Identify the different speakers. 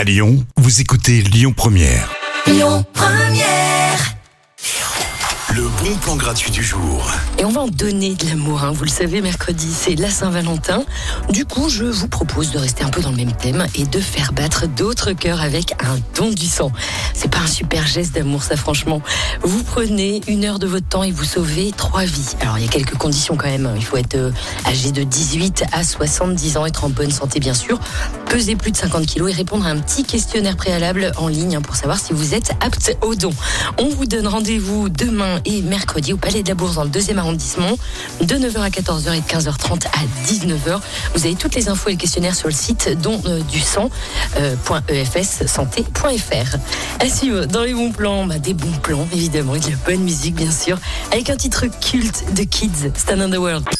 Speaker 1: À Lyon, vous écoutez Lyon Première.
Speaker 2: Lyon Première.
Speaker 1: Le bon plan gratuit du jour.
Speaker 3: Et on va en donner de l'amour, hein. vous le savez, mercredi c'est la Saint-Valentin. Du coup, je vous propose de rester un peu dans le même thème et de faire battre d'autres cœurs avec un don du sang. C'est pas un super geste d'amour, ça franchement. Vous prenez une heure de votre temps et vous sauvez trois vies. Alors il y a quelques conditions quand même. Il faut être euh, âgé de 18 à 70 ans, être en bonne santé bien sûr, peser plus de 50 kilos et répondre à un petit questionnaire préalable en ligne pour savoir si vous êtes apte au don. On vous donne rendez-vous demain et mercredi au Palais de la Bourse dans le deuxième arrondissement de 9h à 14h et de 15h30 à 19h. Vous avez toutes les infos et le questionnaire sur le site don euh, du sang euh, santé.fr. À suivre dans les bons plans, bah, des bons plans évidemment et de la bonne musique bien sûr, avec un titre culte de Kids, Stand on the World.